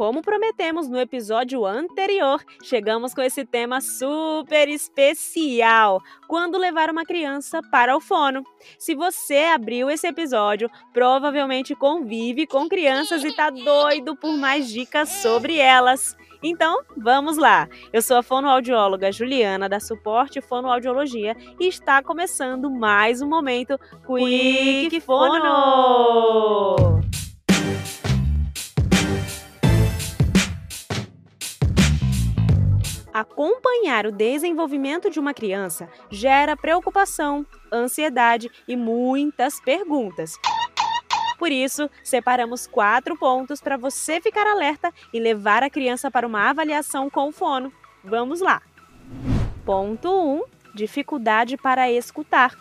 como prometemos no episódio anterior, chegamos com esse tema super especial: quando levar uma criança para o fono. Se você abriu esse episódio, provavelmente convive com crianças e tá doido por mais dicas sobre elas. Então, vamos lá! Eu sou a fonoaudióloga Juliana, da Suporte Fonoaudiologia, e está começando mais um momento Quick Fono! Acompanhar o desenvolvimento de uma criança gera preocupação, ansiedade e muitas perguntas. Por isso, separamos quatro pontos para você ficar alerta e levar a criança para uma avaliação com o fono. Vamos lá! Ponto 1: um, dificuldade para escutar.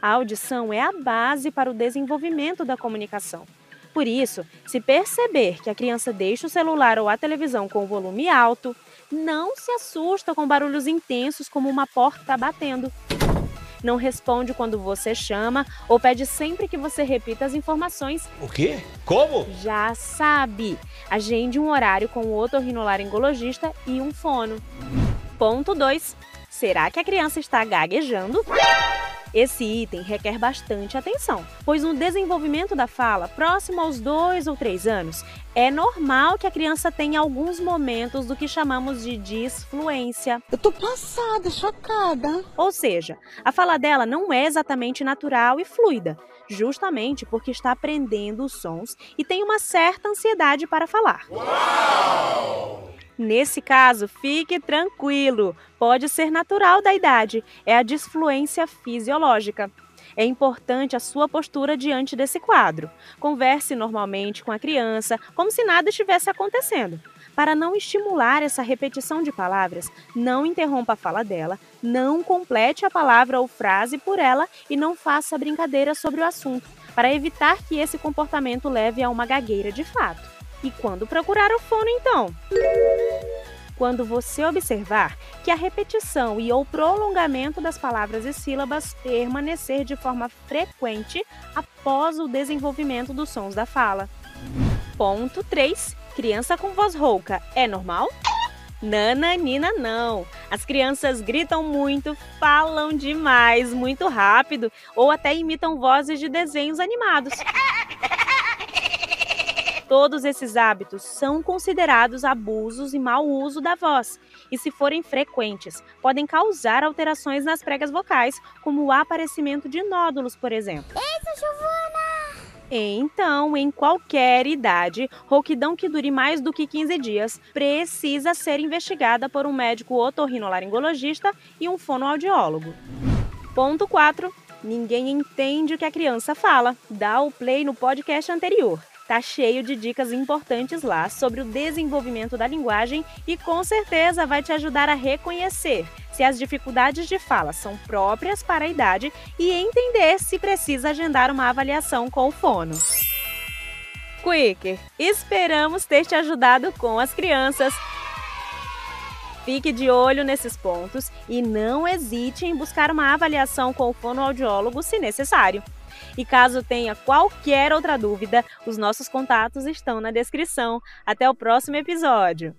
A audição é a base para o desenvolvimento da comunicação. Por isso, se perceber que a criança deixa o celular ou a televisão com o volume alto, não se assusta com barulhos intensos como uma porta batendo. Não responde quando você chama ou pede sempre que você repita as informações. O quê? Como? Já sabe. Agende um horário com o otorrinolaringologista e um fono. Ponto 2. Será que a criança está gaguejando? Esse item requer bastante atenção, pois no desenvolvimento da fala, próximo aos dois ou três anos, é normal que a criança tenha alguns momentos do que chamamos de disfluência. Eu tô passada, chocada. Ou seja, a fala dela não é exatamente natural e fluida, justamente porque está aprendendo os sons e tem uma certa ansiedade para falar. Uau! Nesse caso, fique tranquilo, pode ser natural da idade, é a disfluência fisiológica. É importante a sua postura diante desse quadro. Converse normalmente com a criança, como se nada estivesse acontecendo. Para não estimular essa repetição de palavras, não interrompa a fala dela, não complete a palavra ou frase por ela e não faça brincadeira sobre o assunto, para evitar que esse comportamento leve a uma gagueira de fato. E quando procurar o fono, então? Quando você observar que a repetição e ou prolongamento das palavras e sílabas permanecer de forma frequente após o desenvolvimento dos sons da fala. Ponto 3. Criança com voz rouca é normal? Nananina não. As crianças gritam muito, falam demais, muito rápido ou até imitam vozes de desenhos animados. Todos esses hábitos são considerados abusos e mau uso da voz, e se forem frequentes, podem causar alterações nas pregas vocais, como o aparecimento de nódulos, por exemplo. Eita, Giovana! Então, em qualquer idade, rouquidão que dure mais do que 15 dias precisa ser investigada por um médico otorrinolaringologista e um fonoaudiólogo. Ponto 4. Ninguém entende o que a criança fala. Dá o play no podcast anterior. Tá cheio de dicas importantes lá sobre o desenvolvimento da linguagem e com certeza vai te ajudar a reconhecer se as dificuldades de fala são próprias para a idade e entender se precisa agendar uma avaliação com o fono. Quicker, esperamos ter te ajudado com as crianças. Fique de olho nesses pontos e não hesite em buscar uma avaliação com o fonoaudiólogo se necessário. E caso tenha qualquer outra dúvida, os nossos contatos estão na descrição. Até o próximo episódio!